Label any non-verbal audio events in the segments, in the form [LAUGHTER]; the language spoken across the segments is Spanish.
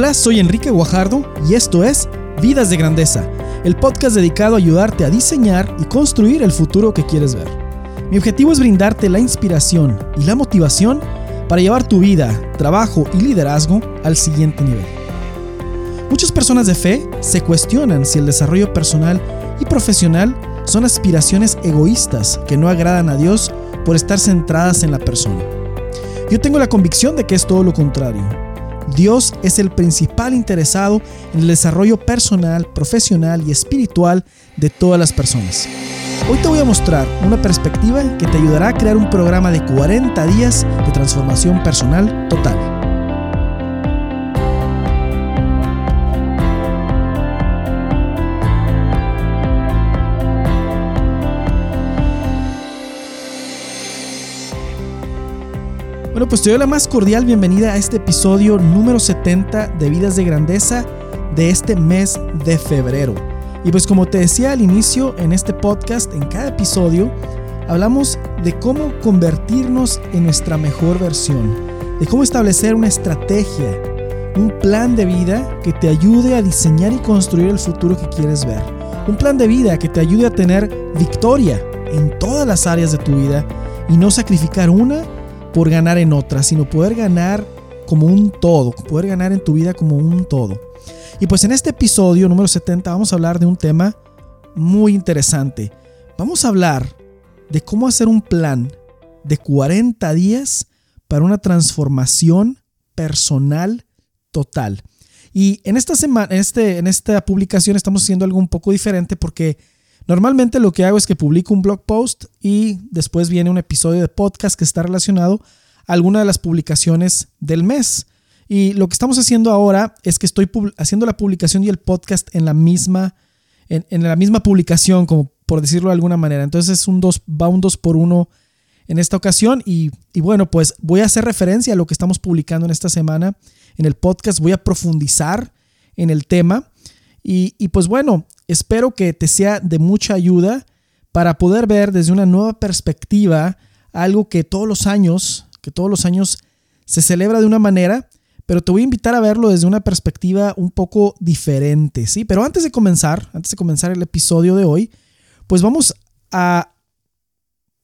Hola, soy Enrique Guajardo y esto es Vidas de Grandeza, el podcast dedicado a ayudarte a diseñar y construir el futuro que quieres ver. Mi objetivo es brindarte la inspiración y la motivación para llevar tu vida, trabajo y liderazgo al siguiente nivel. Muchas personas de fe se cuestionan si el desarrollo personal y profesional son aspiraciones egoístas que no agradan a Dios por estar centradas en la persona. Yo tengo la convicción de que es todo lo contrario Dios es el principal interesado en el desarrollo personal, profesional y espiritual de todas las personas. Hoy te voy a mostrar una perspectiva que te ayudará a crear un programa de 40 días de transformación personal total. Pues te doy la más cordial bienvenida a este episodio número 70 de Vidas de Grandeza de este mes de febrero. Y pues como te decía al inicio en este podcast, en cada episodio, hablamos de cómo convertirnos en nuestra mejor versión, de cómo establecer una estrategia, un plan de vida que te ayude a diseñar y construir el futuro que quieres ver. Un plan de vida que te ayude a tener victoria en todas las áreas de tu vida y no sacrificar una por ganar en otra, sino poder ganar como un todo, poder ganar en tu vida como un todo. Y pues en este episodio número 70 vamos a hablar de un tema muy interesante. Vamos a hablar de cómo hacer un plan de 40 días para una transformación personal total. Y en esta semana, en, este, en esta publicación estamos haciendo algo un poco diferente porque Normalmente lo que hago es que publico un blog post y después viene un episodio de podcast que está relacionado a alguna de las publicaciones del mes. Y lo que estamos haciendo ahora es que estoy haciendo la publicación y el podcast en la misma, en, la misma publicación, como por decirlo de alguna manera. Entonces es un dos, va un 2 por 1 en esta ocasión. Y bueno, pues voy a hacer referencia a lo que estamos publicando en esta semana en el podcast. Voy a profundizar en el tema. Y, pues bueno, espero que te sea de mucha ayuda para poder ver desde una nueva perspectiva algo que todos los años, que todos los años se celebra de una manera, pero te voy a invitar a verlo desde una perspectiva un poco diferente, ¿sí? Pero antes de comenzar, antes de comenzar el episodio de hoy, pues vamos a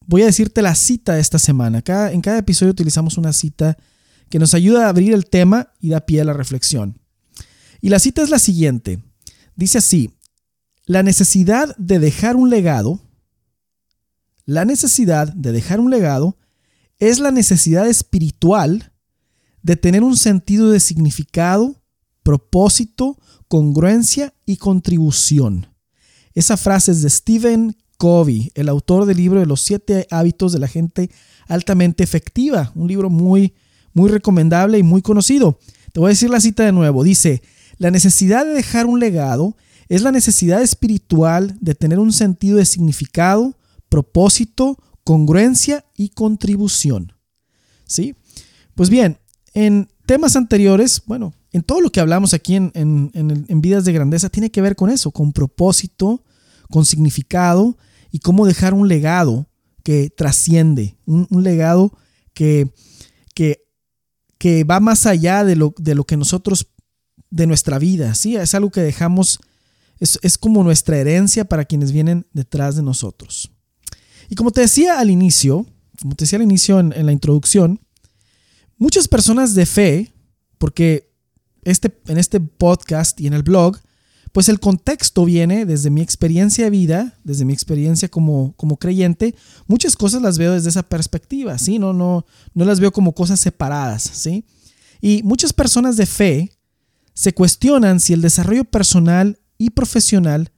voy a decirte la cita de esta semana. en cada episodio utilizamos una cita que nos ayuda a abrir el tema y da pie a la reflexión. Y la cita es la siguiente. Dice así, la necesidad de dejar un legado, la necesidad de dejar un legado es la necesidad espiritual de tener un sentido de significado, propósito, congruencia y contribución. Esa frase es de Stephen Covey, el autor del libro de los siete hábitos de la gente altamente efectiva, un libro muy, muy recomendable y muy conocido. Te voy a decir la cita de nuevo. Dice, la necesidad de dejar un legado es la necesidad espiritual de tener un sentido de significado, propósito, congruencia y contribución. ¿Sí? Pues bien, en temas anteriores, bueno, en todo lo que hablamos aquí en, en, Vidas de Grandeza tiene que ver con eso, con propósito, con significado y cómo dejar un legado que trasciende, un, legado que, que, que, va más allá de lo, de lo que nosotros de nuestra vida, ¿sí? Es algo que dejamos, es, como nuestra herencia para quienes vienen detrás de nosotros. Y como te decía al inicio, como te decía al inicio en, en la introducción, muchas personas de fe, porque este, en este podcast y en el blog, pues el contexto viene desde mi experiencia de vida, desde mi experiencia como, como creyente, muchas cosas las veo desde esa perspectiva, ¿sí? No, no, no las veo como cosas separadas, ¿sí? Y muchas personas de fe se cuestionan si el desarrollo personal y profesional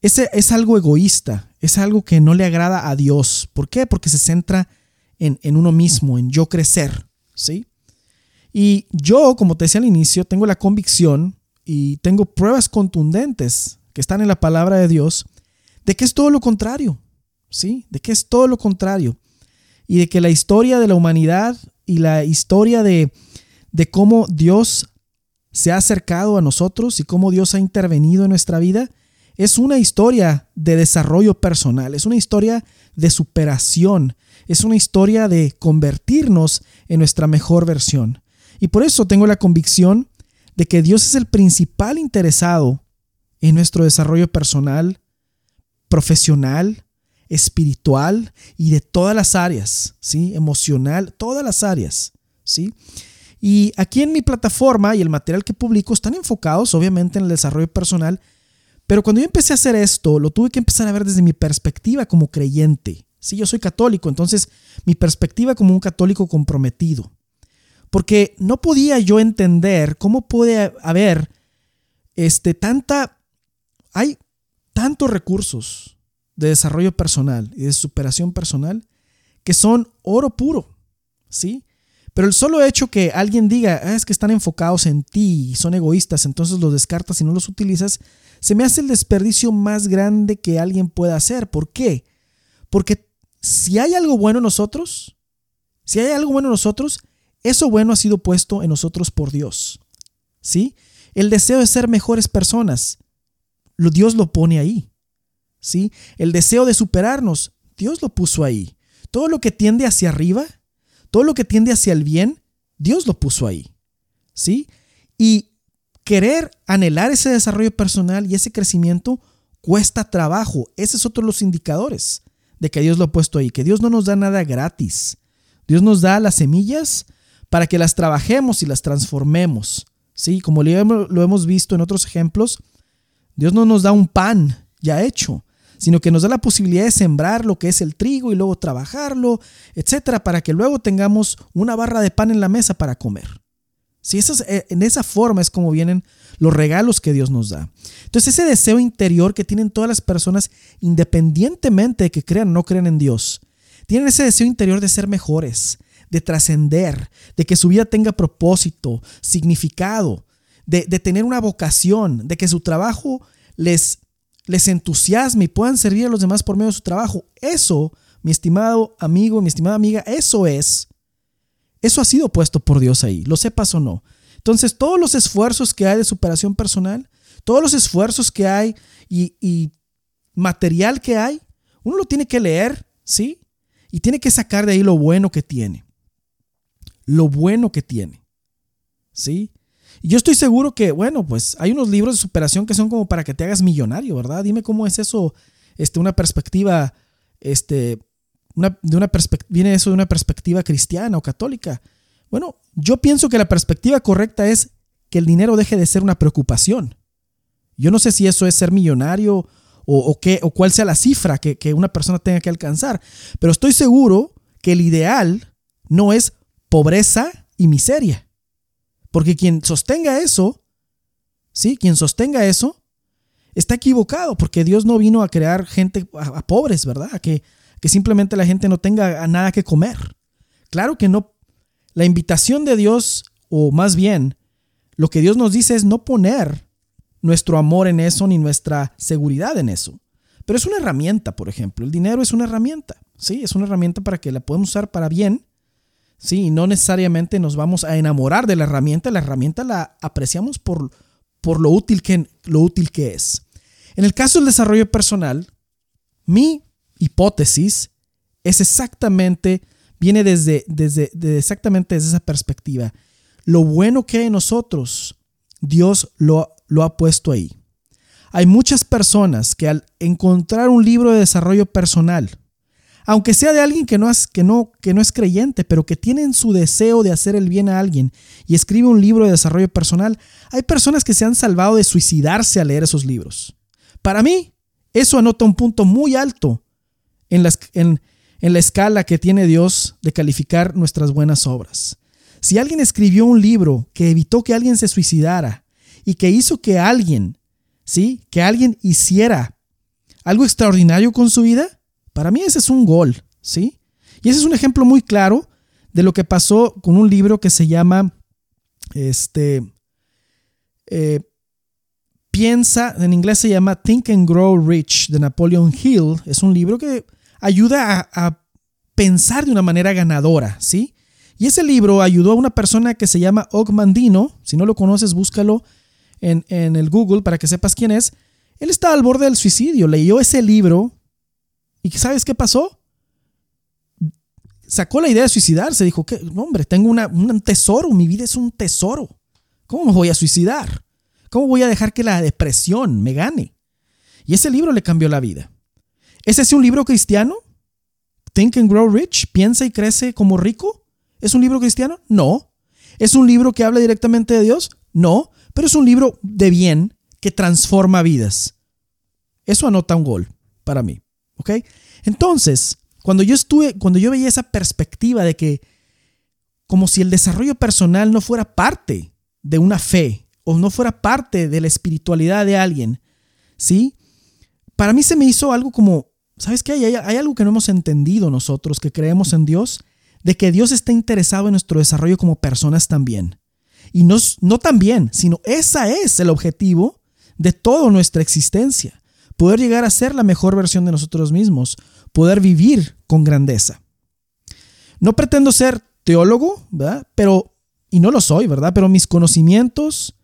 es, es algo egoísta, es algo que no le agrada a Dios. ¿Por qué? Porque se centra en, en uno mismo, en yo crecer, ¿sí? Y yo, como te decía al inicio, tengo la convicción y tengo pruebas contundentes que están en la palabra de Dios de que es todo lo contrario, ¿sí? De que es todo lo contrario. Y de que la historia de la humanidad y la historia de, de cómo Dios se ha acercado a nosotros y cómo Dios ha intervenido en nuestra vida, es una historia de desarrollo personal, es una historia de superación, es una historia de convertirnos en nuestra mejor versión. Y por eso tengo la convicción de que Dios es el principal interesado en nuestro desarrollo personal, profesional, espiritual y de todas las áreas, ¿sí? Emocional, todas las áreas, ¿sí? Y aquí en mi plataforma y el material que publico están enfocados obviamente en el desarrollo personal, pero cuando yo empecé a hacer esto, lo tuve que empezar a ver desde mi perspectiva como creyente. Sí, yo soy católico, entonces mi perspectiva como un católico comprometido. Porque no podía yo entender cómo puede haber este, tanta, hay tantos recursos de desarrollo personal y de superación personal que son oro puro, ¿sí? Pero el solo hecho que alguien diga, ah, es que están enfocados en ti y son egoístas, entonces los descartas y no los utilizas, se me hace el desperdicio más grande que alguien pueda hacer. ¿Por qué? Porque si hay algo bueno en nosotros, si hay algo bueno en nosotros, eso bueno ha sido puesto en nosotros por Dios. ¿Sí? El deseo de ser mejores personas, Dios lo pone ahí. ¿Sí? El deseo de superarnos, Dios lo puso ahí. Todo lo que tiende hacia arriba, todo lo que tiende hacia el bien, Dios lo puso ahí. ¿Sí? Y querer anhelar ese desarrollo personal y ese crecimiento cuesta trabajo. Ese es otro de los indicadores de que Dios lo ha puesto ahí, que Dios no nos da nada gratis. Dios nos da las semillas para que las trabajemos y las transformemos. Sí, como lo hemos visto en otros ejemplos, Dios no nos da un pan ya hecho, sino que nos da la posibilidad de sembrar lo que es el trigo y luego trabajarlo, etcétera, para que luego tengamos una barra de pan en la mesa para comer. Si eso eh, en esa forma es como vienen los regalos que Dios nos da. Entonces ese deseo interior que tienen todas las personas, independientemente de que crean o no crean en Dios, tienen ese deseo interior de ser mejores, de trascender, de que su vida tenga propósito, significado, de, tener una vocación, de que su trabajo les, les entusiasme y puedan servir a los demás por medio de su trabajo. Eso, mi estimado amigo, mi estimada amiga, eso es. Eso ha sido puesto por Dios ahí, lo sepas o no. Entonces, todos los esfuerzos que hay de superación personal, todos los esfuerzos que hay y, y material que hay, uno lo tiene que leer, ¿sí? Y tiene que sacar de ahí lo bueno que tiene lo bueno que tiene. ¿Sí? Yo estoy seguro que, bueno, pues hay unos libros de superación que son como para que te hagas millonario, ¿verdad? Dime cómo es eso, este, una perspectiva, este, una, de una viene eso de una perspectiva cristiana o católica. Bueno, yo pienso que la perspectiva correcta es que el dinero deje de ser una preocupación. Yo no sé si eso es ser millonario o, qué, o cuál sea la cifra que, que una persona tenga que alcanzar, pero estoy seguro que el ideal no es pobreza y miseria. Porque quien sostenga eso, ¿sí? Quien sostenga eso, está equivocado, porque Dios no vino a crear gente a, pobres, ¿verdad? A que, que simplemente la gente no tenga nada que comer. Claro que no. La invitación de Dios, o más bien, lo que Dios nos dice es no poner nuestro amor en eso ni nuestra seguridad en eso. Pero es una herramienta, por ejemplo. El dinero es una herramienta, ¿sí? Es una herramienta para que la podamos usar para bien Sí, no necesariamente nos vamos a enamorar de la herramienta, la herramienta la apreciamos por, por lo, útil que, lo útil que es. En el caso del desarrollo personal, mi hipótesis es exactamente, viene desde, desde, exactamente desde esa perspectiva. Lo bueno que hay en nosotros, Dios lo, lo ha puesto ahí. Hay muchas personas que al encontrar un libro de desarrollo personal, aunque sea de alguien que no, es, que, no, que no es creyente, pero que tienen su deseo de hacer el bien a alguien y escribe un libro de desarrollo personal, hay personas que se han salvado de suicidarse al leer esos libros. Para mí, eso anota un punto muy alto en la, en, en la escala que tiene Dios de calificar nuestras buenas obras. Si alguien escribió un libro que evitó que alguien se suicidara y que hizo que alguien, ¿sí? Que alguien hiciera algo extraordinario con su vida, para mí ese es un gol, ¿sí? Y ese es un ejemplo muy claro de lo que pasó con un libro que se llama, este, eh, Piensa, en inglés se llama Think and Grow Rich de Napoleon Hill. Es un libro que ayuda a, pensar de una manera ganadora, ¿sí? Y ese libro ayudó a una persona que se llama Og Mandino. Si no lo conoces, búscalo en, en el Google para que sepas quién es. Él estaba al borde del suicidio. Leyó ese libro ¿Y sabes qué pasó? Sacó la idea de suicidarse. Dijo, que hombre, tengo un tesoro, mi vida es un tesoro. ¿Cómo me voy a suicidar? ¿Cómo voy a dejar que la depresión me gane? Y ese libro le cambió la vida. ¿Es ese un libro cristiano? Think and Grow Rich, piensa y crece como rico. ¿Es un libro cristiano? No. ¿Es un libro que habla directamente de Dios? No, pero es un libro de bien que transforma vidas. Eso anota un gol para mí, ¿ok? Entonces, cuando yo estuve, cuando yo veía esa perspectiva de que como si el desarrollo personal no fuera parte de una fe o no fuera parte de la espiritualidad de alguien, ¿sí? Para mí se me hizo algo como, ¿sabes qué? Hay, hay algo que no hemos entendido nosotros que creemos en Dios, de que Dios está interesado en nuestro desarrollo como personas también. Y no, no también, sino ese es el objetivo de toda nuestra existencia. Poder llegar a ser la mejor versión de nosotros mismos, poder vivir con grandeza. No pretendo ser teólogo, ¿verdad? Pero, y no lo soy, ¿verdad? Pero mis conocimientos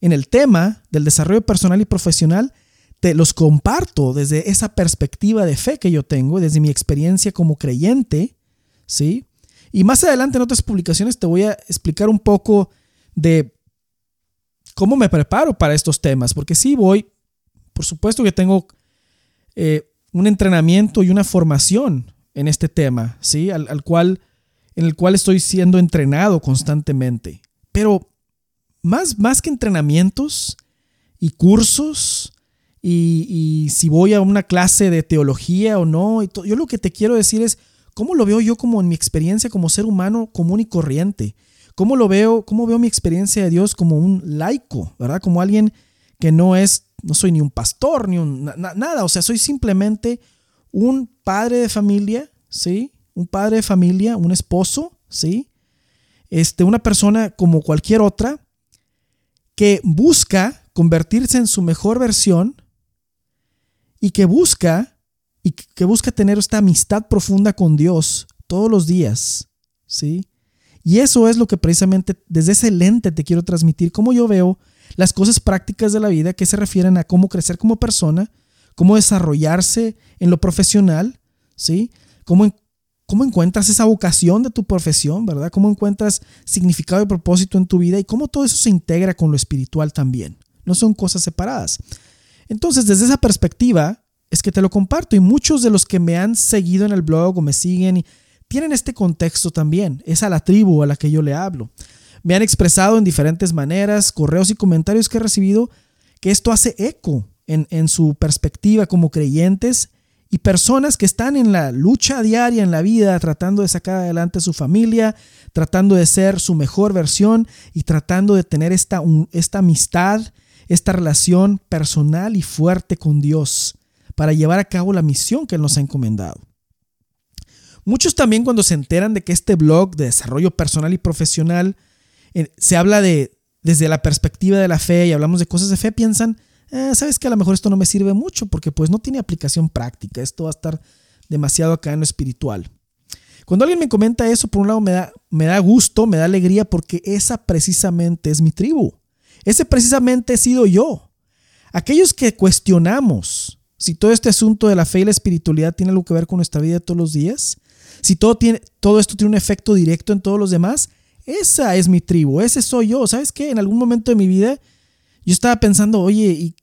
en el tema del desarrollo personal y profesional te los comparto desde esa perspectiva de fe que yo tengo, desde mi experiencia como creyente, ¿sí? Y más adelante en otras publicaciones te voy a explicar un poco de cómo me preparo para estos temas, porque sí voy, por supuesto que tengo eh, un entrenamiento y una formación en este tema, ¿sí? Al, cual, en el cual estoy siendo entrenado constantemente. Pero más, más que entrenamientos y cursos y, si voy a una clase de teología o no, yo lo que te quiero decir es cómo lo veo yo como en mi experiencia como ser humano común y corriente. ¿Cómo lo veo? ¿Cómo veo mi experiencia de Dios como un laico, ¿verdad? Como alguien que no es, no soy ni un pastor, ni un, nada, o sea, soy simplemente un padre de familia, ¿sí? Un padre de familia, un esposo, ¿sí? Este, una persona como cualquier otra que busca convertirse en su mejor versión y que busca y que busca tener esta amistad profunda con Dios todos los días, ¿sí? Y eso es lo que precisamente desde ese lente te quiero transmitir, cómo yo veo las cosas prácticas de la vida que se refieren a cómo crecer como persona, cómo desarrollarse en lo profesional, ¿sí? Cómo, cómo encuentras esa vocación de tu profesión, ¿verdad? Cómo encuentras significado y propósito en tu vida y cómo todo eso se integra con lo espiritual también. No son cosas separadas. Entonces, desde esa perspectiva, es que te lo comparto y muchos de los que me han seguido en el blog o me siguen y tienen este contexto también. Es a la tribu a la que yo le hablo. Me han expresado en diferentes maneras, correos y comentarios que he recibido, que esto hace eco en, su perspectiva como creyentes y personas que están en la lucha diaria en la vida, tratando de sacar adelante su familia, tratando de ser su mejor versión y tratando de tener esta, esta amistad, esta relación personal y fuerte con Dios para llevar a cabo la misión que Él nos ha encomendado. Muchos también cuando se enteran de que este blog de desarrollo personal y profesional se habla de desde la perspectiva de la fe y hablamos de cosas de fe, piensan, eh, sabes que a lo mejor esto no me sirve mucho porque pues no tiene aplicación práctica, esto va a estar demasiado acá en lo espiritual. Cuando alguien me comenta eso, por un lado me da, me da gusto, me da alegría porque esa precisamente es mi tribu. Ese precisamente he sido yo. Aquellos que cuestionamos si todo este asunto de la fe y la espiritualidad tiene algo que ver con nuestra vida de todos los días, si todo, tiene, todo esto tiene un efecto directo en todos los demás, esa es mi tribu, ese soy yo. ¿Sabes qué? En algún momento de mi vida yo estaba pensando, oye, ¿y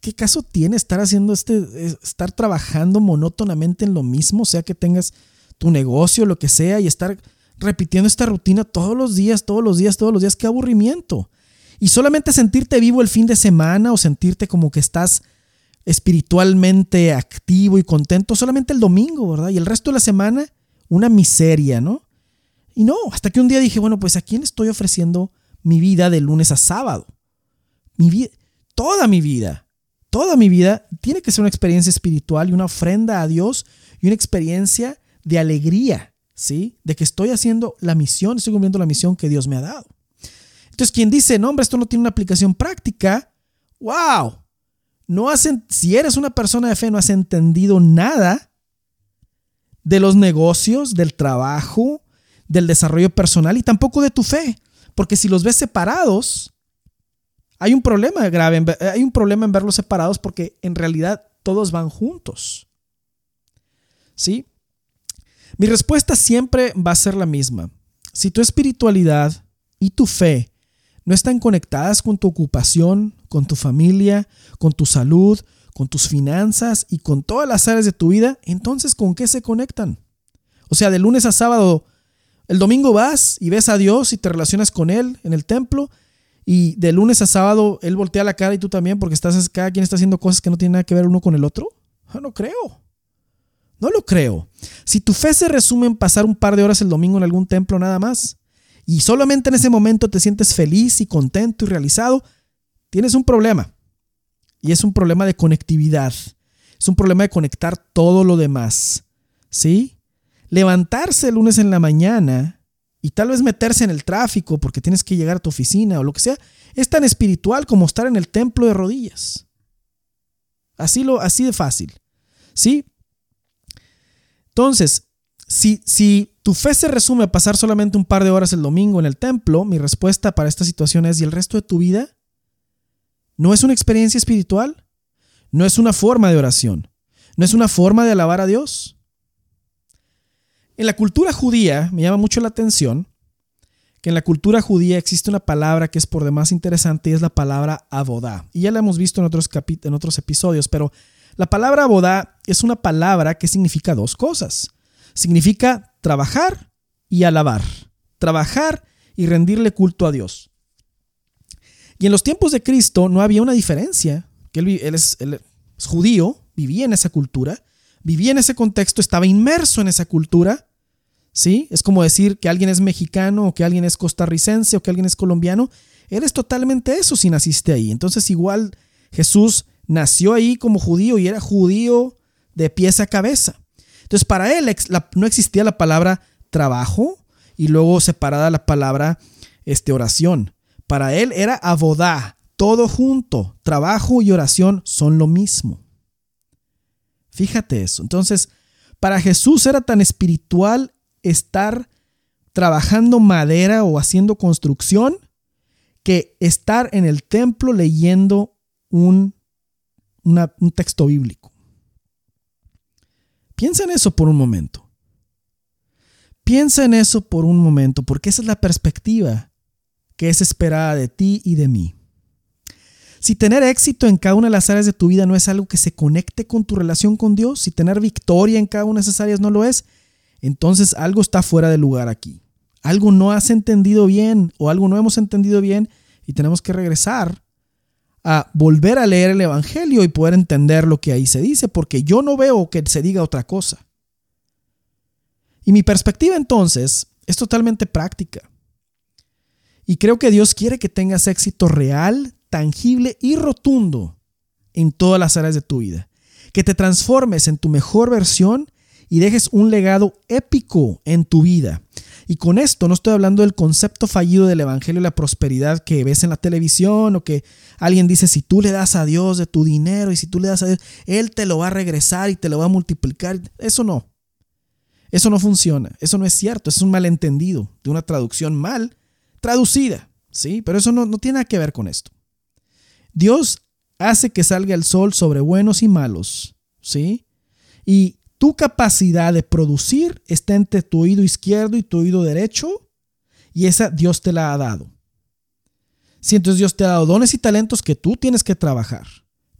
qué, caso tiene estar haciendo este, estar trabajando monótonamente en lo mismo, sea que tengas tu negocio, lo que sea, y estar repitiendo esta rutina todos los días, todos los días, todos los días? Qué aburrimiento. Y solamente sentirte vivo el fin de semana o sentirte como que estás espiritualmente activo y contento solamente el domingo, ¿verdad? Y el resto de la semana una miseria, ¿no? Y no, hasta que un día dije, bueno, pues ¿a quién estoy ofreciendo mi vida de lunes a sábado? Mi vida, toda mi vida, toda mi vida tiene que ser una experiencia espiritual y una ofrenda a Dios y una experiencia de alegría, ¿sí? De que estoy haciendo la misión, estoy cumpliendo la misión que Dios me ha dado. Entonces, quien dice, no, hombre, esto no tiene una aplicación práctica, wow, no has, si eres una persona de fe, no has entendido nada de los negocios, del trabajo, del desarrollo personal y tampoco de tu fe. Porque si los ves separados, hay un problema grave, hay un problema en verlos separados porque en realidad todos van juntos. ¿Sí? Mi respuesta siempre va a ser la misma. Si tu espiritualidad y tu fe no están conectadas con tu ocupación, con tu familia, con tu salud, con tus finanzas y con todas las áreas de tu vida, entonces ¿con qué se conectan? O sea, de lunes a sábado, el domingo vas y ves a Dios y te relacionas con Él en el templo y de lunes a sábado Él voltea la cara y tú también porque estás, cada quien está haciendo cosas que no tienen nada que ver uno con el otro. Ah, no creo. No lo creo. Si tu fe se resume en pasar un par de horas el domingo en algún templo nada más, y solamente en ese momento te sientes feliz y contento y realizado, tienes un problema. Y es un problema de conectividad. Es un problema de conectar todo lo demás. ¿Sí? Levantarse el lunes en la mañana y tal vez meterse en el tráfico porque tienes que llegar a tu oficina o lo que sea, es tan espiritual como estar en el templo de rodillas. Así, lo, así de fácil. ¿Sí? Entonces, si, si tu fe se resume a pasar solamente un par de horas el domingo en el templo, mi respuesta para esta situación es, ¿y el resto de tu vida? ¿No es una experiencia espiritual? ¿No es una forma de oración? ¿No es una forma de alabar a Dios? En la cultura judía me llama mucho la atención que en la cultura judía existe una palabra que es por demás interesante y es la palabra abodá. Y ya la hemos visto en otros, episodios, pero la palabra abodá es una palabra que significa dos cosas. Significa trabajar y alabar. Trabajar y rendirle culto a Dios. Y en los tiempos de Cristo no había una diferencia, que él, es, judío, vivía en esa cultura, vivía en ese contexto, estaba inmerso en esa cultura. ¿Sí? Es como decir que alguien es mexicano o que alguien es costarricense o que alguien es colombiano. Él es totalmente eso si naciste ahí. Entonces igual Jesús nació ahí como judío y era judío de pies a cabeza. Entonces para él no existía la palabra trabajo y luego separada la palabra este, oración. Para él era abodá, todo junto. Trabajo y oración son lo mismo. Fíjate eso. Entonces, para Jesús era tan espiritual estar trabajando madera o haciendo construcción que estar en el templo leyendo un, un texto bíblico. Piensa en eso por un momento. Piensa en eso por un momento, porque esa es la perspectiva que es esperada de ti y de mí. Si tener éxito en cada una de las áreas de tu vida no es algo que se conecte con tu relación con Dios, si tener victoria en cada una de esas áreas no lo es, entonces algo está fuera de lugar aquí. Algo no has entendido bien o algo no hemos entendido bien y tenemos que regresar a volver a leer el Evangelio y poder entender lo que ahí se dice, porque yo no veo que se diga otra cosa. Y mi perspectiva entonces es totalmente práctica. Y creo que Dios quiere que tengas éxito real, tangible y rotundo en todas las áreas de tu vida. Que te transformes en tu mejor versión y dejes un legado épico en tu vida. Y con esto no estoy hablando del concepto fallido del Evangelio y la prosperidad que ves en la televisión o que alguien dice, si tú le das a Dios de tu dinero y si tú le das a Dios, Él te lo va a regresar y te lo va a multiplicar. Eso no. Eso no funciona. Eso no es cierto. Es un malentendido de una traducción mal traducida. ¿sí? Pero eso no, no tiene nada que ver con esto. Dios hace que salga el sol sobre buenos y malos. ¿sí? Y tu capacidad de producir está entre tu oído izquierdo y tu oído derecho y esa Dios te la ha dado. Si entonces Dios te ha dado dones y talentos que tú tienes que trabajar.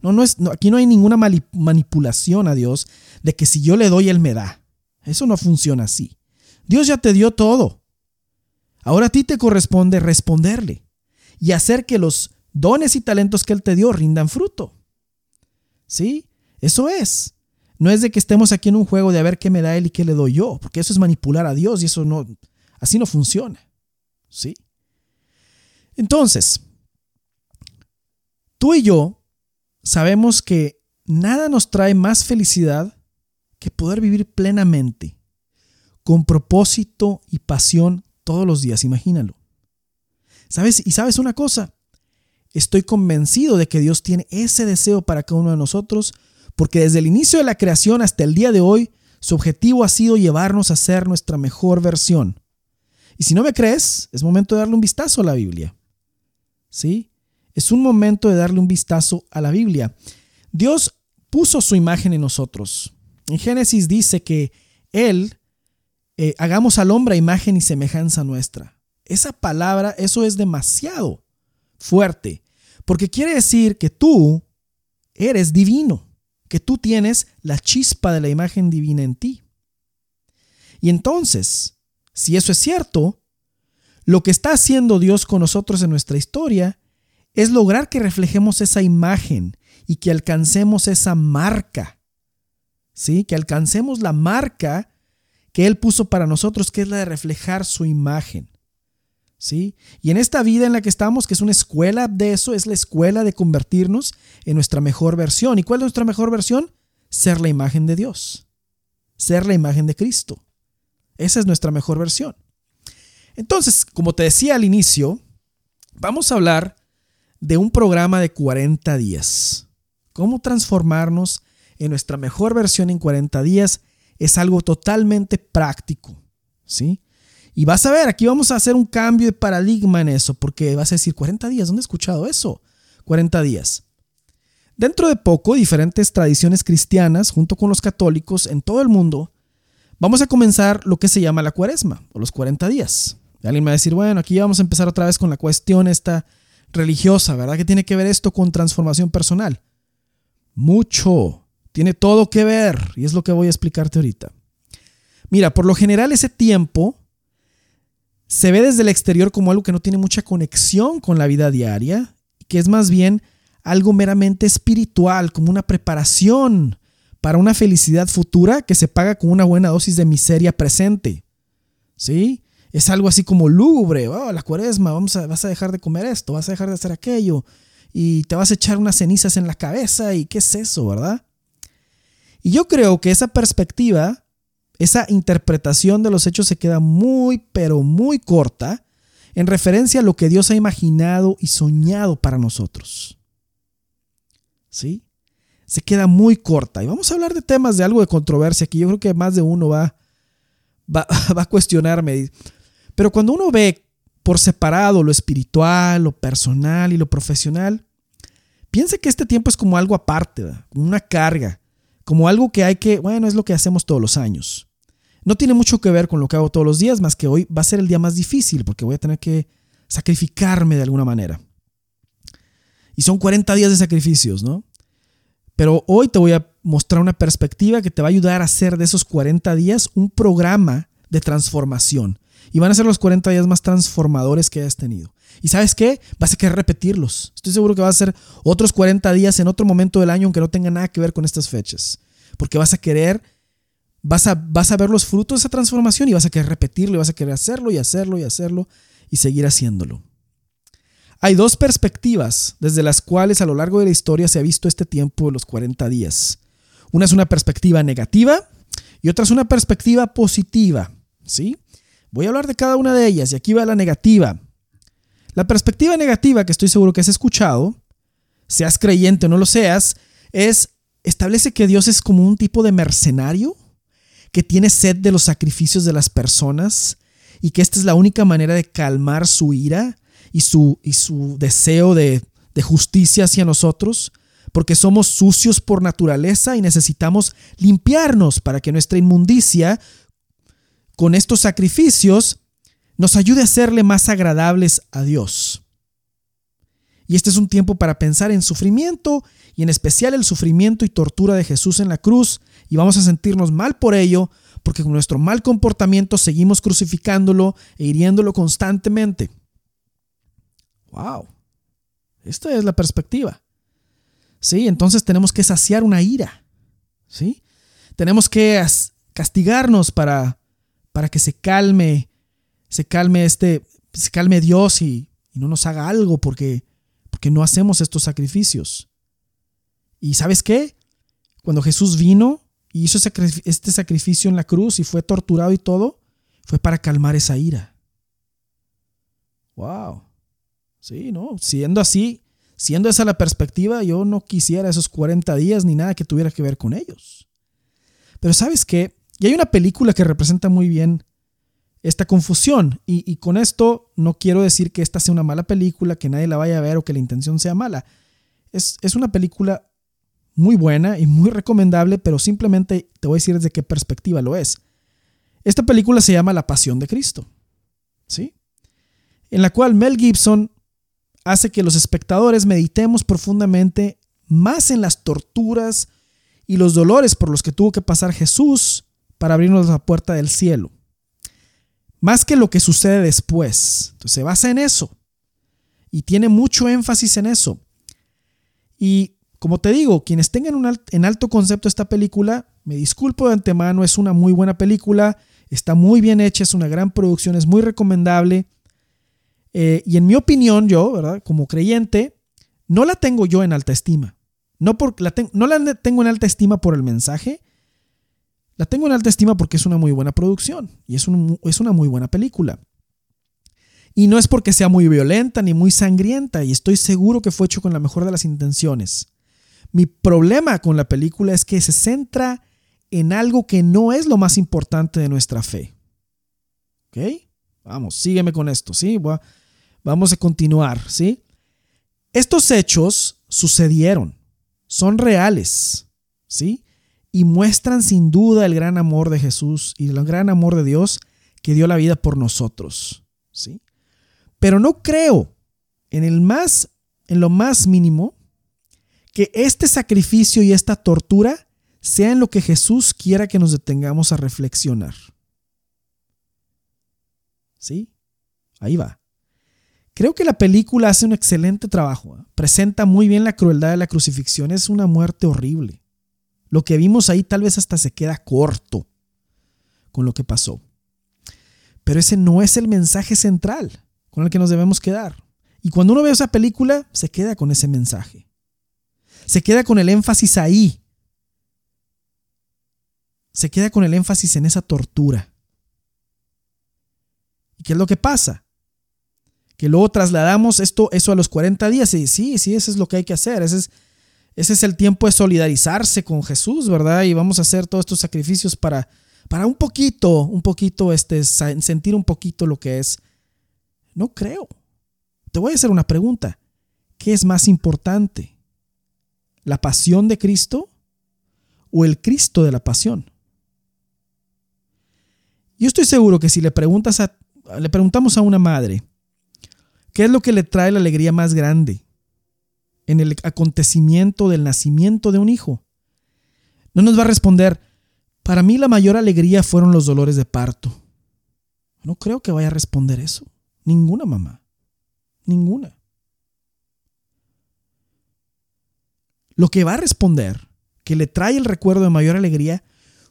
No, no es, aquí no hay ninguna manipulación a Dios de que si yo le doy, Él me da. Eso no funciona así. Dios ya te dio todo. Ahora a ti te corresponde responderle y hacer que los dones y talentos que Él te dio rindan fruto. ¿Sí? Eso es. No es de que estemos aquí en un juego de a ver qué me da él y qué le doy yo, porque eso es manipular a Dios y eso no, así no funciona. ¿Sí? Entonces, tú y yo sabemos que nada nos trae más felicidad que poder vivir plenamente, con propósito y pasión todos los días, imagínalo. ¿Sabes? Y sabes una cosa, estoy convencido de que Dios tiene ese deseo para cada uno de nosotros porque desde el inicio de la creación hasta el día de hoy, su objetivo ha sido llevarnos a ser nuestra mejor versión. Y si no me crees, es momento de darle un vistazo a la Biblia. ¿Sí? Es un momento de darle un vistazo a la Biblia. Dios puso su imagen en nosotros. En Génesis dice que Él, eh, hagamos al hombre imagen y semejanza nuestra. Esa palabra, eso es demasiado fuerte, porque quiere decir que tú eres divino, que tú tienes la chispa de la imagen divina en ti. Y entonces, si eso es cierto, lo que está haciendo Dios con nosotros en nuestra historia es lograr que reflejemos esa imagen y que alcancemos esa marca. ¿Sí? Que alcancemos la marca que Él puso para nosotros, que es la de reflejar su imagen. ¿Sí? Y en esta vida en la que estamos, que es una escuela de eso, es la escuela de convertirnos en nuestra mejor versión. ¿Y cuál es nuestra mejor versión? Ser la imagen de Dios. Ser la imagen de Cristo. Esa es nuestra mejor versión. Entonces, como te decía al inicio, vamos a hablar de un programa de 40 días. Cómo transformarnos en nuestra mejor versión en 40 días es algo totalmente práctico, ¿sí? Y vas a ver, aquí vamos a hacer un cambio de paradigma en eso, porque vas a decir, 40 días, ¿dónde he escuchado eso? 40 días. Dentro de poco, diferentes tradiciones cristianas, junto con los católicos en todo el mundo, vamos a comenzar lo que se llama la cuaresma, o los 40 días. alguien me va a decir, bueno, aquí vamos a empezar otra vez con la cuestión esta religiosa, ¿verdad? ¿Qué tiene que ver esto con transformación personal? Mucho. Tiene todo que ver, y es lo que voy a explicarte ahorita. Mira, por lo general ese tiempo se ve desde el exterior como algo que no tiene mucha conexión con la vida diaria, que es más bien algo meramente espiritual, como una preparación para una felicidad futura que se paga con una buena dosis de miseria presente. ¿Sí? Es algo así como lúgubre, oh, la cuaresma, vamos a, vas a dejar de comer esto, vas a dejar de hacer aquello, y te vas a echar unas cenizas en la cabeza, y qué es eso, ¿verdad? Y yo creo que esa perspectiva, esa interpretación de los hechos se queda muy, pero muy corta en referencia a lo que Dios ha imaginado y soñado para nosotros. ¿Sí? se queda muy corta. Y vamos a hablar de temas de algo de controversia que yo creo que más de uno va, va, [LAUGHS] a cuestionarme. Pero cuando uno ve por separado lo espiritual, lo personal y lo profesional, piensa que este tiempo es como algo aparte, como una carga, como algo que hay que, bueno, es lo que hacemos todos los años. No tiene mucho que ver con lo que hago todos los días, más que hoy va a ser el día más difícil porque voy a tener que sacrificarme de alguna manera. Y son 40 días de sacrificios, ¿no? Pero hoy te voy a mostrar una perspectiva que te va a ayudar a hacer de esos 40 días un programa de transformación. Y van a ser los 40 días más transformadores que hayas tenido. ¿Y sabes qué? Vas a querer repetirlos. Estoy seguro que va a ser otros 40 días en otro momento del año aunque no tenga nada que ver con estas fechas. Porque vas a querer, vas a, vas a ver los frutos de esa transformación y vas a querer repetirlo y vas a querer hacerlo y hacerlo y hacerlo y seguir haciéndolo. Hay dos perspectivas desde las cuales a lo largo de la historia se ha visto este tiempo de los 40 días. Una es una perspectiva negativa y otra es una perspectiva positiva. ¿sí? Voy a hablar de cada una de ellas y aquí va la negativa. La perspectiva negativa que estoy seguro que has escuchado, seas creyente o no lo seas, es establece que Dios es como un tipo de mercenario que tiene sed de los sacrificios de las personas y que esta es la única manera de calmar su ira y su, y su deseo de, de justicia hacia nosotros, porque somos sucios por naturaleza y necesitamos limpiarnos para que nuestra inmundicia con estos sacrificios nos ayude a serle más agradables a Dios. Y este es un tiempo para pensar en sufrimiento y en especial el sufrimiento y tortura de Jesús en la cruz y vamos a sentirnos mal por ello porque con nuestro mal comportamiento seguimos crucificándolo e hiriéndolo constantemente. Wow. Esta es la perspectiva. Sí, entonces tenemos que saciar una ira. ¿Sí? Tenemos que castigarnos para, para que se calme, se calme este, se calme Dios y, no nos haga algo porque, porque no hacemos estos sacrificios. ¿Y sabes qué? Cuando Jesús vino y hizo este sacrificio en la cruz y fue torturado y todo, fue para calmar esa ira. Wow. Sí, ¿no? Siendo así, siendo esa la perspectiva, yo no quisiera esos 40 días ni nada que tuviera que ver con ellos. Pero sabes qué? Y hay una película que representa muy bien esta confusión. Y, con esto no quiero decir que esta sea una mala película, que nadie la vaya a ver o que la intención sea mala. Es, es una película muy buena y muy recomendable, pero simplemente te voy a decir desde qué perspectiva lo es. Esta película se llama La Pasión de Cristo. ¿Sí? En la cual Mel Gibson hace que los espectadores meditemos profundamente más en las torturas y los dolores por los que tuvo que pasar Jesús para abrirnos la puerta del cielo. Más que lo que sucede después. Entonces se basa en eso. Y tiene mucho énfasis en eso. Y como te digo, quienes tengan en alto concepto esta película, me disculpo de antemano, es una muy buena película, está muy bien hecha, es una gran producción, es muy recomendable. Eh, y en mi opinión, yo, ¿verdad? Como creyente, no la tengo yo en alta estima. No, por, la no la tengo en alta estima por el mensaje, la tengo en alta estima porque es una muy buena producción y es una muy buena película. Y no es porque sea muy violenta ni muy sangrienta, y estoy seguro que fue hecho con la mejor de las intenciones. Mi problema con la película es que se centra en algo que no es lo más importante de nuestra fe. ¿Ok? Vamos, sígueme con esto, ¿sí? Vamos a continuar, ¿sí? Estos hechos sucedieron, son reales, ¿sí? Y muestran sin duda el gran amor de Jesús y el gran amor de Dios que dio la vida por nosotros, ¿sí? Pero no creo en el más en lo más mínimo que este sacrificio y esta tortura sean lo que Jesús quiera que nos detengamos a reflexionar. ¿Sí? Ahí va. Creo que la película hace un excelente trabajo. ¿eh? Presenta muy bien la crueldad de la crucifixión. Es una muerte horrible. Lo que vimos ahí tal vez hasta se queda corto con lo que pasó. Pero ese no es el mensaje central con el que nos debemos quedar. Y cuando uno ve esa película, se queda con ese mensaje. Se queda con el énfasis ahí. Se queda con el énfasis en esa tortura. ¿Y qué es lo que pasa? Que luego trasladamos esto, eso a los 40 días y sí, sí, eso es lo que hay que hacer. Ese es, ese es el tiempo de solidarizarse con Jesús, ¿verdad? Y vamos a hacer todos estos sacrificios para, para un poquito, un poquito, este, sentir un poquito lo que es. No creo. Te voy a hacer una pregunta. ¿Qué es más importante? La pasión de Cristo o el Cristo de la pasión? Yo estoy seguro que si le, preguntas a, le preguntamos a una madre, ¿qué es lo que le trae la alegría más grande en el acontecimiento del nacimiento de un hijo? No nos va a responder, para mí la mayor alegría fueron los dolores de parto. No creo que vaya a responder eso. Ninguna mamá. Ninguna. Lo que va a responder, que le trae el recuerdo de mayor alegría,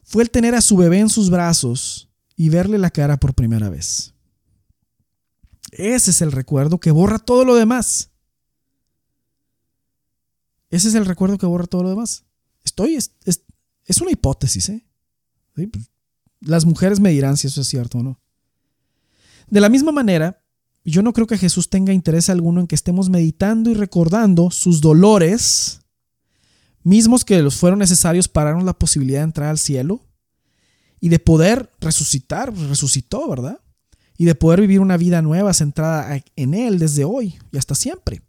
fue el tener a su bebé en sus brazos y verle la cara por primera vez. Ese es el recuerdo que borra todo lo demás. Ese es el recuerdo que borra todo lo demás. Estoy, es, es, una hipótesis, ¿eh? Pues, las mujeres me dirán si eso es cierto o no. De la misma manera, yo no creo que Jesús tenga interés alguno en que estemos meditando y recordando sus dolores mismos que los fueron necesarios para darnos la posibilidad de entrar al cielo y de poder resucitar, resucitó, ¿verdad? Y de poder vivir una vida nueva centrada en Él desde hoy y hasta siempre.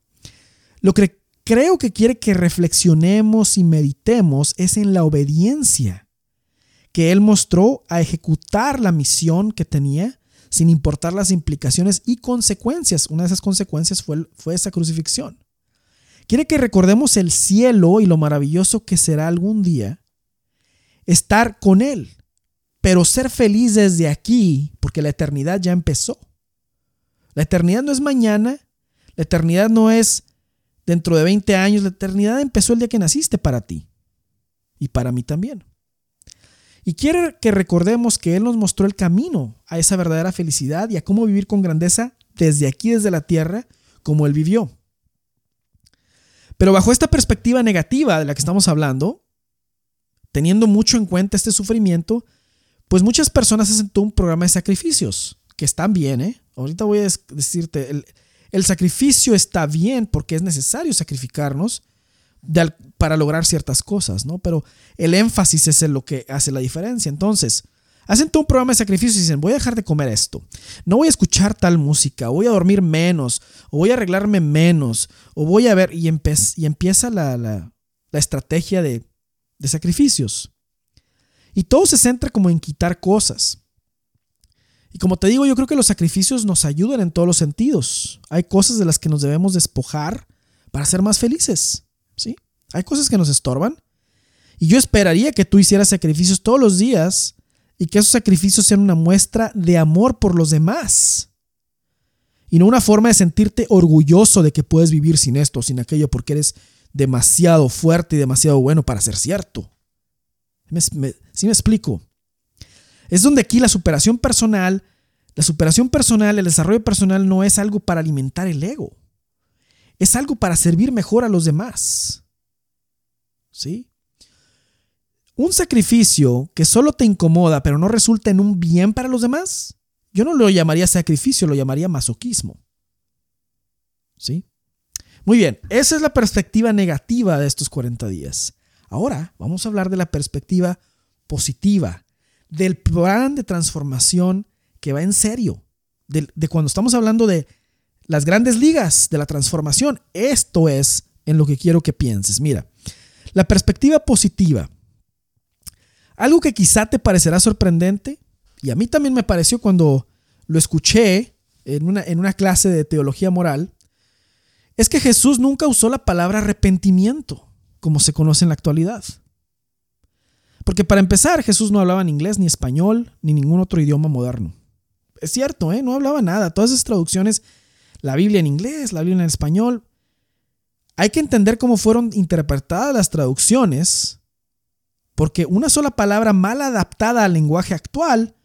Lo que creo que quiere que reflexionemos y meditemos es en la obediencia que Él mostró a ejecutar la misión que tenía sin importar las implicaciones y consecuencias. Una de esas consecuencias fue, fue esa crucifixión. Quiere que recordemos el cielo y lo maravilloso que será algún día estar con Él, pero ser feliz desde aquí, porque la eternidad ya empezó. La eternidad no es mañana, la eternidad no es dentro de 20 años, la eternidad empezó el día que naciste para ti y para mí también. Y quiere que recordemos que Él nos mostró el camino a esa verdadera felicidad y a cómo vivir con grandeza desde aquí, desde la tierra, como Él vivió. Pero bajo esta perspectiva negativa de la que estamos hablando, teniendo mucho en cuenta este sufrimiento, pues muchas personas hacen todo un programa de sacrificios, que están bien, ¿eh? Ahorita voy a decirte, el, el sacrificio está bien porque es necesario sacrificarnos para lograr ciertas cosas, ¿no? Pero el énfasis es en lo que hace la diferencia. Entonces, Hacen todo un programa de sacrificio y dicen, voy a dejar de comer esto, no voy a escuchar tal música, voy a dormir menos, o voy a arreglarme menos, o voy a ver, y, empieza la, la, estrategia de, de sacrificios. Y todo se centra como en quitar cosas. Y como te digo, yo creo que los sacrificios nos ayudan en todos los sentidos. Hay cosas de las que nos debemos despojar para ser más felices. ¿sí? Hay cosas que nos estorban. Y yo esperaría que tú hicieras sacrificios todos los días y que esos sacrificios sean una muestra de amor por los demás. Y no una forma de sentirte orgulloso de que puedes vivir sin esto, sin aquello, porque eres demasiado fuerte y demasiado bueno para ser cierto. Si me explico? Es donde aquí la superación personal, la superación personal, el desarrollo personal no es algo para alimentar el ego. Es algo para servir mejor a los demás. ¿Sí? Un sacrificio que solo te incomoda pero no resulta en un bien para los demás, yo no lo llamaría sacrificio, lo llamaría masoquismo. ¿Sí? Muy bien, esa es la perspectiva negativa de estos 40 días. Ahora vamos a hablar de la perspectiva positiva, del plan de transformación que va en serio, de, de, cuando estamos hablando de las grandes ligas de la transformación. Esto es en lo que quiero que pienses. Mira, la perspectiva positiva. Algo que quizá te parecerá sorprendente, y a mí también me pareció cuando lo escuché en una, en una clase de teología moral, es que Jesús nunca usó la palabra arrepentimiento, como se conoce en la actualidad. Porque para empezar, Jesús no hablaba en inglés, ni español, ni ningún otro idioma moderno. Es cierto, ¿eh? no hablaba nada. Todas esas traducciones, la Biblia en inglés, la Biblia en español, hay que entender cómo fueron interpretadas las traducciones, porque una sola palabra mal adaptada al lenguaje actual,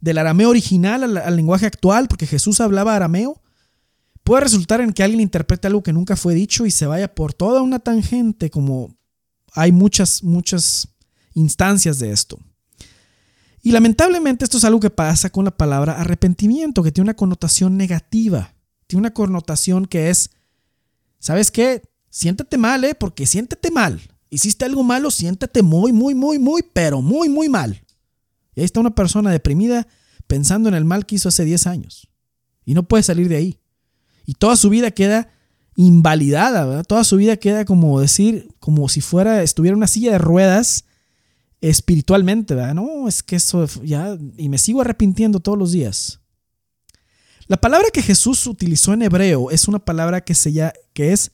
del arameo original al, lenguaje actual, porque Jesús hablaba arameo, puede resultar en que alguien interprete algo que nunca fue dicho y se vaya por toda una tangente, como hay muchas, muchas instancias de esto. Y lamentablemente esto es algo que pasa con la palabra arrepentimiento, que tiene una connotación negativa, tiene una connotación que es, ¿sabes qué? Siéntete mal, ¿eh? Porque siéntete mal. Hiciste algo malo, siéntete muy, muy, muy, muy, pero muy, muy mal. Y ahí está una persona deprimida pensando en el mal que hizo hace 10 años. Y no puede salir de ahí. Y toda su vida queda invalidada, ¿verdad? Toda su vida queda como decir, como si fuera, estuviera en una silla de ruedas espiritualmente, ¿verdad? No, es que eso ya, y me sigo arrepintiendo todos los días. La palabra que Jesús utilizó en hebreo es una palabra que se, ya, que es,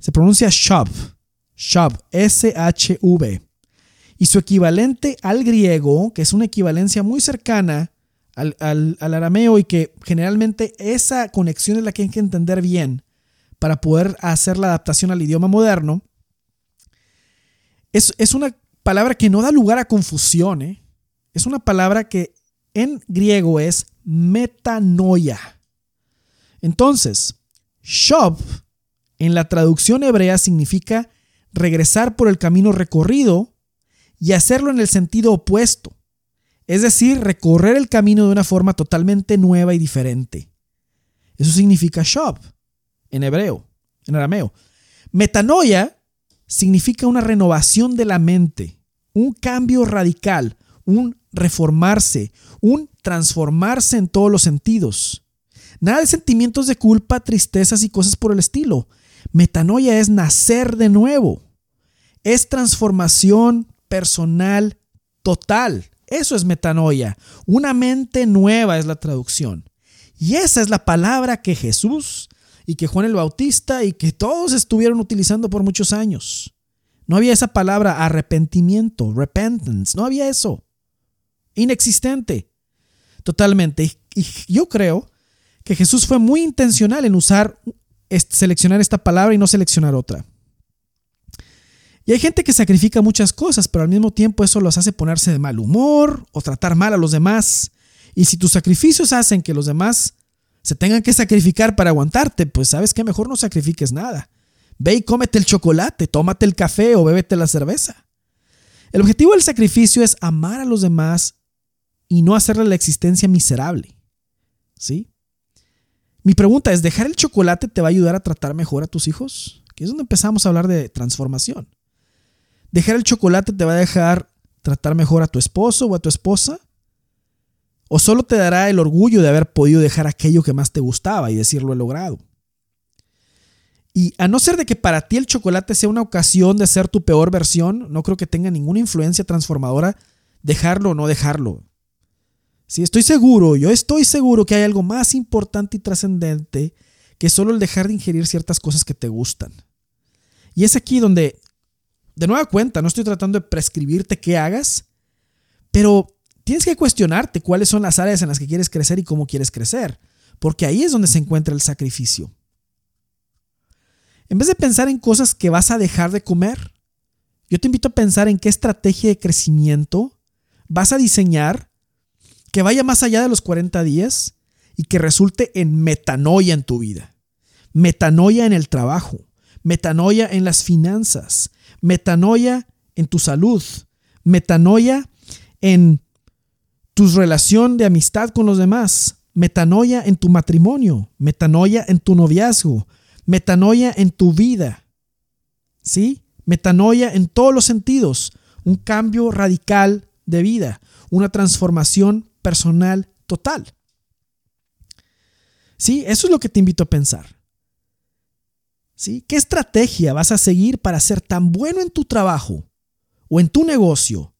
se pronuncia shav, shav, S-H-V. Y su equivalente al griego, que es una equivalencia muy cercana al, arameo y que generalmente esa conexión es la que hay que entender bien para poder hacer la adaptación al idioma moderno, es, una palabra que no da lugar a confusión. ¿eh? Es una palabra que en griego es metanoia. Entonces, shov en la traducción hebrea significa regresar por el camino recorrido y hacerlo en el sentido opuesto. Es decir, recorrer el camino de una forma totalmente nueva y diferente. Eso significa shov en hebreo, en arameo. Metanoia significa una renovación de la mente un cambio radical, un reformarse, un transformarse en todos los sentidos. Nada de sentimientos de culpa, tristezas y cosas por el estilo. Metanoia es nacer de nuevo. Es transformación personal total. Eso es metanoia. Una mente nueva es la traducción. Y esa es la palabra que Jesús y que Juan el Bautista y que todos estuvieron utilizando por muchos años. No había esa palabra arrepentimiento, repentance, no había eso. Inexistente. Totalmente. Y yo creo que Jesús fue muy intencional en usar, seleccionar esta palabra y no seleccionar otra. Y hay gente que sacrifica muchas cosas, pero al mismo tiempo eso los hace ponerse de mal humor o tratar mal a los demás. Y si tus sacrificios hacen que los demás se tengan que sacrificar para aguantarte, pues sabes que mejor no sacrifiques nada. Ve y cómete el chocolate, tómate el café o bébete la cerveza. El objetivo del sacrificio es amar a los demás y no hacerle la existencia miserable. ¿Sí? Mi pregunta es, ¿dejar el chocolate te va a ayudar a tratar mejor a tus hijos? Que es donde empezamos a hablar de transformación. ¿Dejar el chocolate te va a dejar tratar mejor a tu esposo o a tu esposa? ¿O solo te dará el orgullo de haber podido dejar aquello que más te gustaba y decirlo he logrado? Y a no ser de que para ti el chocolate sea una ocasión de ser tu peor versión, no creo que tenga ninguna influencia transformadora dejarlo o no dejarlo. Sí, estoy seguro, yo estoy seguro que hay algo más importante y trascendente que solo el dejar de ingerir ciertas cosas que te gustan. Y es aquí donde, de nueva cuenta, no estoy tratando de prescribirte qué hagas, pero tienes que cuestionarte cuáles son las áreas en las que quieres crecer y cómo quieres crecer, porque ahí es donde se encuentra el sacrificio. En vez de pensar en cosas que vas a dejar de comer, yo te invito a pensar en qué estrategia de crecimiento vas a diseñar que vaya más allá de los 40 días y que resulte en metanoia en tu vida. Metanoia en el trabajo, metanoia en las finanzas, metanoia en tu salud, metanoia en tu relación de amistad con los demás, metanoia en tu matrimonio, metanoia en tu noviazgo, metanoia en tu vida. ¿Sí? Metanoia en todos los sentidos, un cambio radical de vida, una transformación personal total. ¿Sí? Eso es lo que te invito a pensar. ¿Sí? ¿Qué estrategia vas a seguir para ser tan bueno en tu trabajo o en tu negocio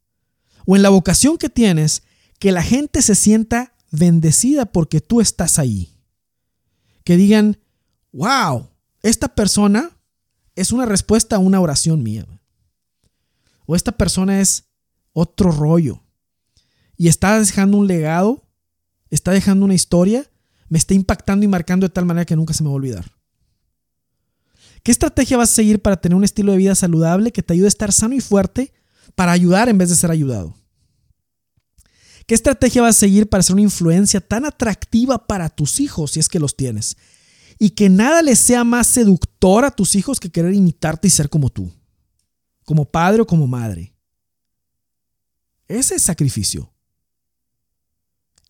o en la vocación que tienes que la gente se sienta bendecida porque tú estás ahí? Que digan, wow, esta persona es una respuesta a una oración mía. O esta persona es otro rollo y está dejando un legado, está dejando una historia, me está impactando y marcando de tal manera que nunca se me va a olvidar. ¿Qué estrategia vas a seguir para tener un estilo de vida saludable que te ayude a estar sano y fuerte para ayudar en vez de ser ayudado? ¿Qué estrategia vas a seguir para ser una influencia tan atractiva para tus hijos si es que los tienes? Y que nada les sea más seductor a tus hijos que querer imitarte y ser como tú, como padre o como madre. Ese es sacrificio.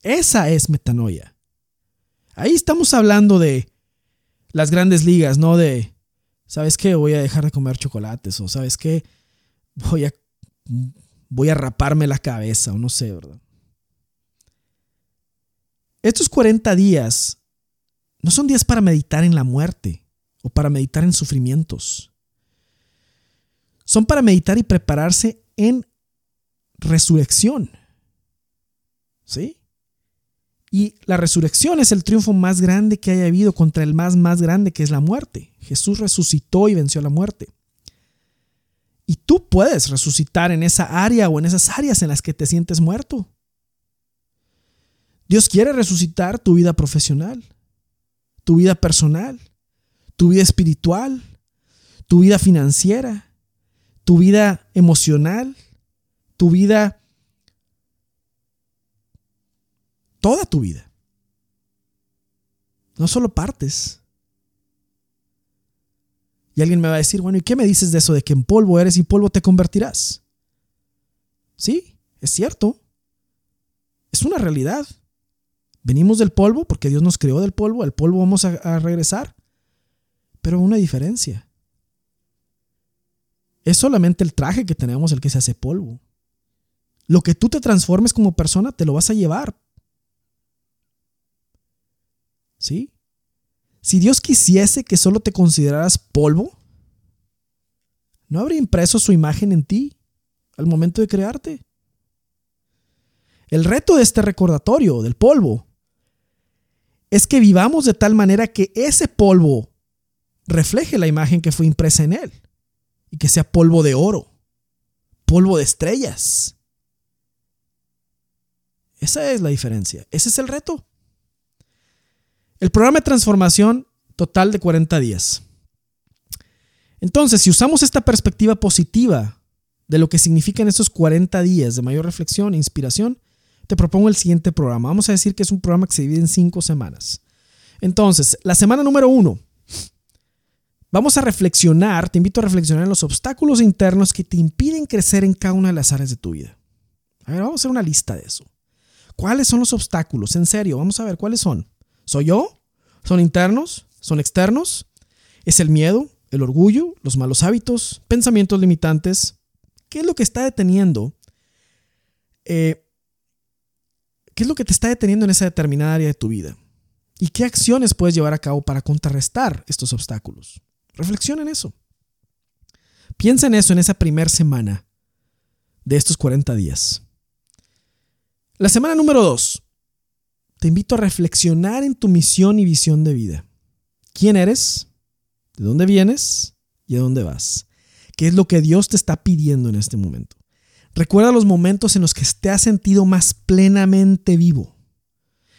Esa es metanoia. Ahí estamos hablando de las grandes ligas, no de, ¿sabes qué? Voy a dejar de comer chocolates o ¿sabes qué? Voy a, voy a raparme la cabeza o no sé, ¿verdad? Estos 40 días no son días para meditar en la muerte o para meditar en sufrimientos. Son para meditar y prepararse en resurrección. ¿Sí? Y la resurrección es el triunfo más grande que haya habido contra el más más grande que es la muerte. Jesús resucitó y venció la muerte. Y tú puedes resucitar en esa área o en esas áreas en las que te sientes muerto. Dios quiere resucitar tu vida profesional, tu vida personal, tu vida espiritual, tu vida financiera, tu vida emocional, tu vida toda tu vida. No solo partes. Y alguien me va a decir, bueno, ¿y qué me dices de eso de que en polvo eres y polvo te convertirás? Sí, es cierto. Es una realidad. Venimos del polvo porque Dios nos creó del polvo, al polvo vamos a, a regresar. Pero una diferencia. Es solamente el traje que tenemos el que se hace polvo. Lo que tú te transformes como persona te lo vas a llevar ¿Sí? Si Dios quisiese que solo te consideraras polvo, ¿no habría impreso su imagen en ti al momento de crearte? El reto de este recordatorio del polvo es que vivamos de tal manera que ese polvo refleje la imagen que fue impresa en él y que sea polvo de oro, polvo de estrellas. Esa es la diferencia, ese es el reto. El programa de transformación total de 40 días. Entonces, si usamos esta perspectiva positiva de lo que significan estos 40 días de mayor reflexión e inspiración, te propongo el siguiente programa. Vamos a decir que es un programa que se divide en cinco semanas. Entonces, la semana número uno, vamos a reflexionar, te invito a reflexionar en los obstáculos internos que te impiden crecer en cada una de las áreas de tu vida. A ver, vamos a hacer una lista de eso. ¿Cuáles son los obstáculos? En serio, vamos a ver cuáles son. ¿Soy yo? ¿Son internos? ¿Son externos? ¿Es el miedo, el orgullo, los malos hábitos, pensamientos limitantes? ¿Qué es lo que está deteniendo? Eh, ¿Qué es lo que te está deteniendo en esa determinada área de tu vida? ¿Y qué acciones puedes llevar a cabo para contrarrestar estos obstáculos? Reflexiona en eso. Piensa en eso en esa primera semana de estos 40 días. La semana número 2 te invito a reflexionar en tu misión y visión de vida. ¿Quién eres? ¿De dónde vienes? ¿Y a dónde vas? ¿Qué es lo que Dios te está pidiendo en este momento? Recuerda los momentos en los que te has sentido más plenamente vivo,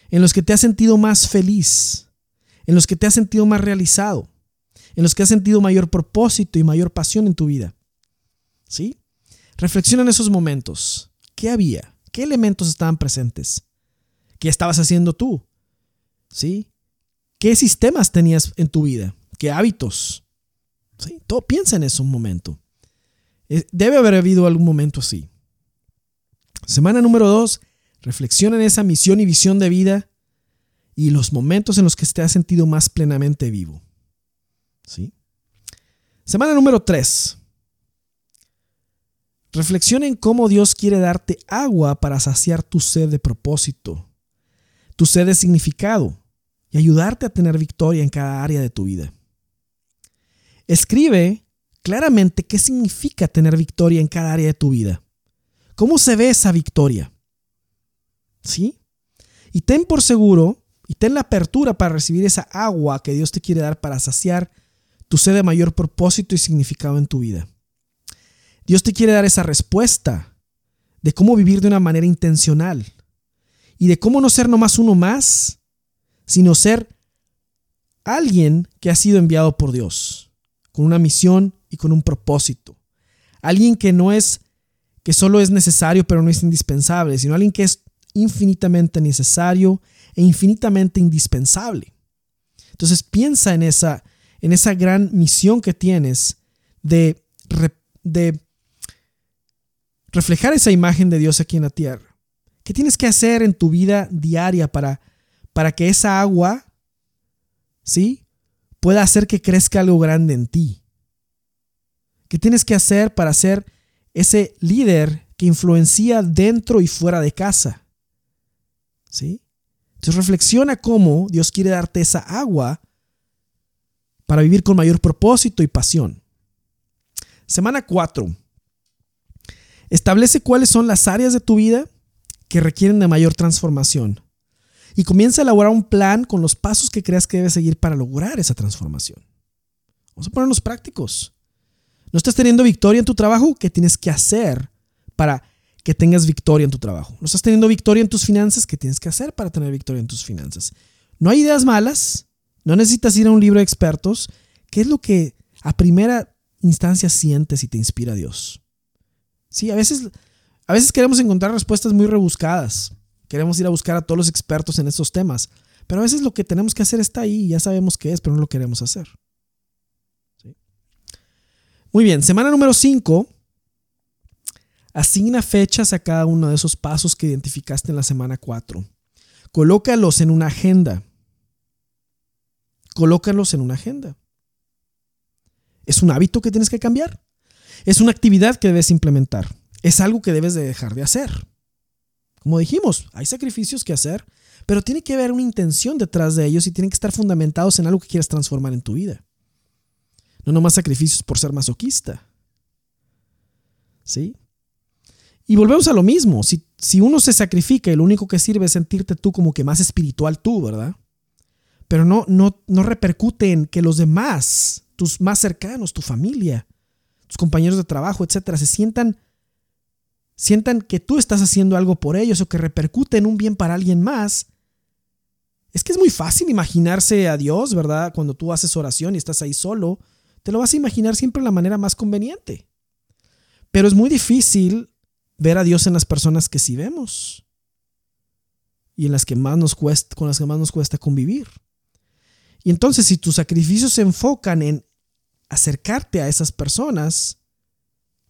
en los que te has sentido más feliz, en los que te has sentido más realizado, en los que has sentido mayor propósito y mayor pasión en tu vida. ¿Sí? Reflexiona en esos momentos. ¿Qué había? ¿Qué elementos estaban presentes? ¿Qué estabas haciendo tú? ¿Sí? ¿Qué sistemas tenías en tu vida? ¿Qué hábitos? ¿Sí? Todo piensa en eso un momento. Eh, debe haber habido algún momento así. Semana número dos, reflexiona en esa misión y visión de vida y los momentos en los que te has sentido más plenamente vivo. ¿Sí? Semana número tres. Reflexiona en cómo Dios quiere darte agua para saciar tu sed de propósito, tu sed de significado y ayudarte a tener victoria en cada área de tu vida. Escribe claramente qué significa tener victoria en cada área de tu vida. ¿Cómo se ve esa victoria? ¿Sí? Y ten por seguro y ten la apertura para recibir esa agua que Dios te quiere dar para saciar tu sed de mayor propósito y significado en tu vida. Dios te quiere dar esa respuesta de cómo vivir de una manera intencional y de cómo no ser nomás uno más, sino ser alguien que ha sido enviado por Dios, con una misión y con un propósito. Alguien que no es, que solo es necesario pero no es indispensable, sino alguien que es infinitamente necesario e infinitamente indispensable. Entonces piensa en esa, en esa gran misión que tienes de, de reflejar esa imagen de Dios aquí en la tierra. ¿Qué tienes que hacer en tu vida diaria para, para que esa agua, ¿sí? pueda hacer que crezca algo grande en ti? ¿Qué tienes que hacer para ser ese líder que influencia dentro y fuera de casa? ¿Sí? Entonces reflexiona cómo Dios quiere darte esa agua para vivir con mayor propósito y pasión. Semana 4. Establece cuáles son las áreas de tu vida que requieren de mayor transformación y comienza a elaborar un plan con los pasos que creas que debes seguir para lograr esa transformación. Vamos a ponernos prácticos. ¿No estás teniendo victoria en tu trabajo? ¿Qué tienes que hacer para que tengas victoria en tu trabajo? ¿No estás teniendo victoria en tus finanzas? ¿Qué tienes que hacer para tener victoria en tus finanzas? No hay ideas malas, no necesitas ir a un libro de expertos. ¿Qué es lo que a primera instancia sientes y te inspira Dios? Sí, a veces, a veces queremos encontrar respuestas muy rebuscadas. Queremos ir a buscar a todos los expertos en estos temas. Pero a veces lo que tenemos que hacer está ahí, ya sabemos qué es, pero no lo queremos hacer. Muy bien, semana número 5. Asigna fechas a cada uno de esos pasos que identificaste en la semana 4. Colócalos en una agenda. Colócalos en una agenda. ¿Es un hábito que tienes que cambiar? Es una actividad que debes implementar. Es algo que debes de dejar de hacer. Como dijimos, hay sacrificios que hacer, pero tiene que haber una intención detrás de ellos y tienen que estar fundamentados en algo que quieras transformar en tu vida. No nomás sacrificios por ser masoquista. ¿Sí? Y volvemos a lo mismo. Si, si uno se sacrifica y lo único que sirve es sentirte tú como que más espiritual tú, ¿verdad? Pero no, no, no repercute en que los demás, tus más cercanos, tu familia, tus compañeros de trabajo, etcétera, se sientan, sientan que tú estás haciendo algo por ellos o que repercute en un bien para alguien más. Es que es muy fácil imaginarse a Dios, ¿verdad? Cuando tú haces oración y estás ahí solo te lo vas a imaginar siempre de la manera más conveniente. Pero es muy difícil ver a Dios en las personas que sí vemos y en las que más nos cuesta, con las que más nos cuesta convivir. Y entonces, si tus sacrificios se enfocan en acercarte a esas personas,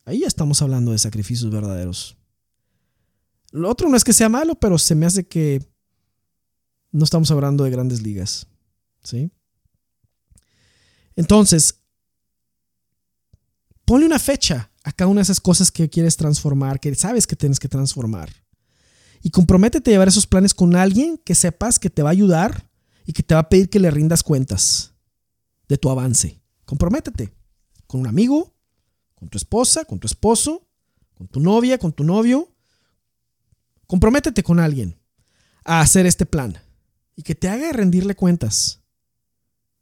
ahí ya estamos hablando de sacrificios verdaderos. Lo otro no es que sea malo, pero se me hace que no estamos hablando de grandes ligas. ¿Sí? Entonces, Ponle una fecha a cada una de esas cosas que quieres transformar, que sabes que tienes que transformar. Y comprométete a llevar esos planes con alguien que sepas que te va a ayudar y que te va a pedir que le rindas cuentas de tu avance. Comprométete con un amigo, con tu esposa, con tu esposo, con tu novia, con tu novio. Comprométete con alguien. a hacer este plan y que te haga rendirle cuentas.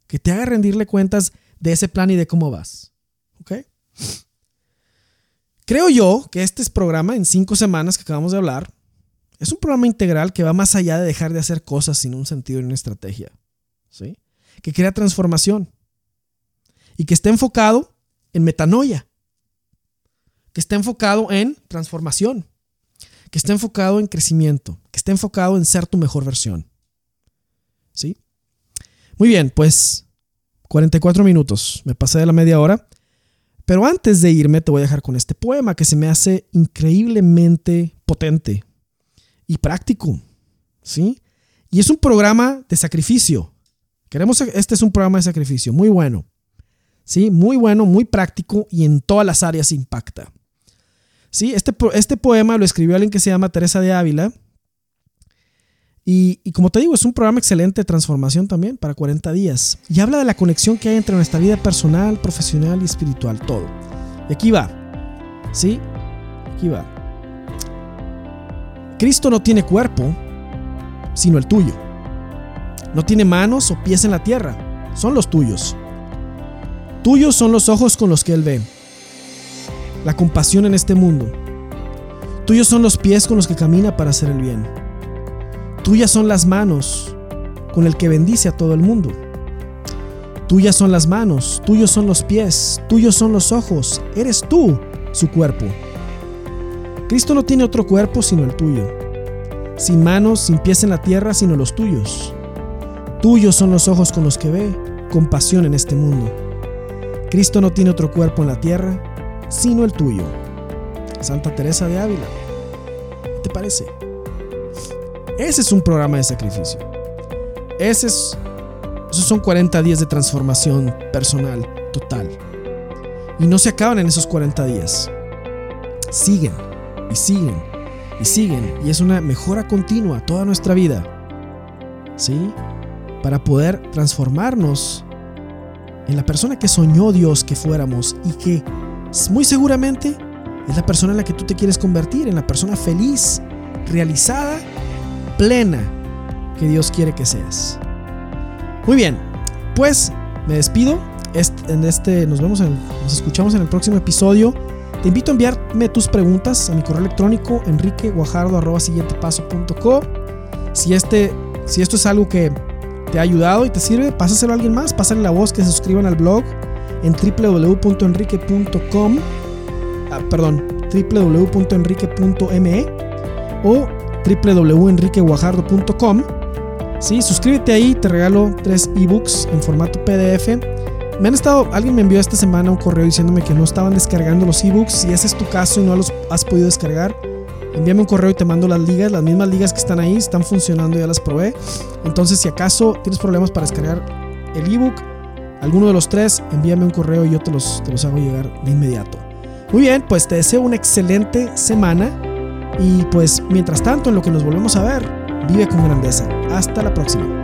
Que te haga rendirle cuentas de ese plan y de cómo vas. ¿Ok? Creo yo que este es programa en cinco semanas que acabamos de hablar es un programa integral que va más allá de dejar de hacer cosas sin un sentido y una estrategia. ¿sí? Que crea transformación y que esté enfocado en metanoia, que esté enfocado en transformación, que esté enfocado en crecimiento, que esté enfocado en ser tu mejor versión. ¿Sí? Muy bien, pues 44 minutos, me pasé de la media hora, pero antes de irme te voy a dejar con este poema que se me hace increíblemente potente y práctico, ¿sí? Y es un programa de sacrificio. Queremos, este es un programa de sacrificio, muy bueno, ¿sí? Muy bueno, muy práctico y en todas las áreas impacta. ¿Sí? Este, este poema lo escribió alguien que se llama Teresa de Ávila. Y, como te digo, es un programa excelente de transformación también para 40 días. Y habla de la conexión que hay entre nuestra vida personal, profesional y espiritual, todo. Y aquí va. ¿Sí? Aquí va. Cristo no tiene cuerpo, sino el tuyo. No tiene manos o pies en la tierra, son los tuyos. Tuyos son los ojos con los que Él ve, la compasión en este mundo. Tuyos son los pies con los que camina para hacer el bien. Tuyas son las manos con el que bendice a todo el mundo. Tuyas son las manos, tuyos son los pies, tuyos son los ojos, eres tú su cuerpo. Cristo no tiene otro cuerpo sino el tuyo, sin manos, sin pies en la tierra sino los tuyos. Tuyos son los ojos con los que ve compasión en este mundo. Cristo no tiene otro cuerpo en la tierra sino el tuyo. Santa Teresa de Ávila. ¿Qué te parece? Ese es un programa de sacrificio. Ese es, esos son 40 días de transformación personal total. Y no se acaban en esos 40 días. Siguen y siguen y siguen. Y es una mejora continua toda nuestra vida. ¿Sí? Para poder transformarnos en la persona que soñó Dios que fuéramos y que muy seguramente es la persona en la que tú te quieres convertir, en la persona feliz, realizada, plena que Dios quiere que seas. Muy bien, pues me despido. En este, nos vemos, nos escuchamos en el próximo episodio. Te invito a enviarme tus preguntas a mi correo electrónico enriqueguajardo.com. Si, este, si esto es algo que te ha ayudado y te sirve, pásaselo a alguien más, pásale la voz, que se suscriban al blog en www.enrique.com, ah, perdón, www.enrique.me o www.enriqueguajardo.com. Sí, suscríbete ahí, te regalo tres ebooks en formato PDF me han estado, alguien me envió esta semana un correo diciéndome que no estaban descargando los ebooks. Si ese es tu caso y no los has podido descargar, envíame un correo y te mando las ligas. Las mismas ligas que están ahí están funcionando, ya las probé. Entonces, si acaso tienes problemas para descargar el ebook, alguno de los tres, envíame un correo y yo te los, te los hago llegar de inmediato. Muy bien, pues te deseo una excelente semana. Y pues mientras tanto, en lo que nos volvemos a ver, vive con grandeza. Hasta la próxima.